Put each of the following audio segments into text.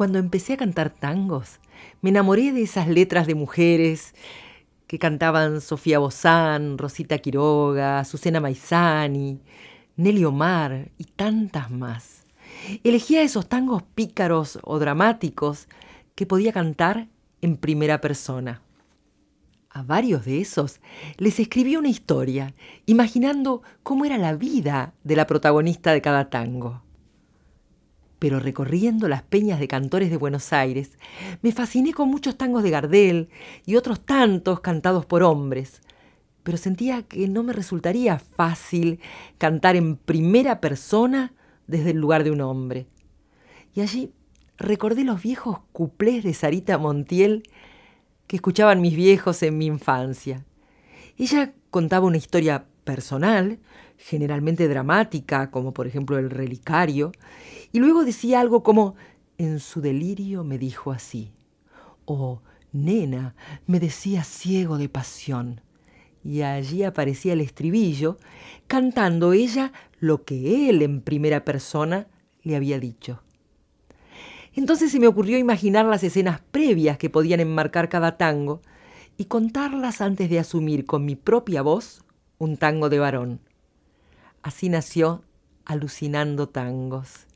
Cuando empecé a cantar tangos, me enamoré de esas letras de mujeres que cantaban Sofía Bozán, Rosita Quiroga, Susana Maizani, Nelly Omar y tantas más. Elegía esos tangos pícaros o dramáticos que podía cantar en primera persona. A varios de esos les escribí una historia, imaginando cómo era la vida de la protagonista de cada tango. Pero recorriendo las peñas de cantores de Buenos Aires, me fasciné con muchos tangos de Gardel y otros tantos cantados por hombres, pero sentía que no me resultaría fácil cantar en primera persona desde el lugar de un hombre. Y allí recordé los viejos cuplés de Sarita Montiel que escuchaban mis viejos en mi infancia. Ella contaba una historia personal, generalmente dramática, como por ejemplo el relicario, y luego decía algo como, en su delirio me dijo así, o nena, me decía ciego de pasión. Y allí aparecía el estribillo, cantando ella lo que él en primera persona le había dicho. Entonces se me ocurrió imaginar las escenas previas que podían enmarcar cada tango y contarlas antes de asumir con mi propia voz un tango de varón. Así nació Alucinando Tangos.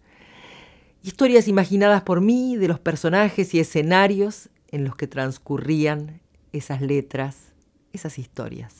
Historias imaginadas por mí de los personajes y escenarios en los que transcurrían esas letras, esas historias.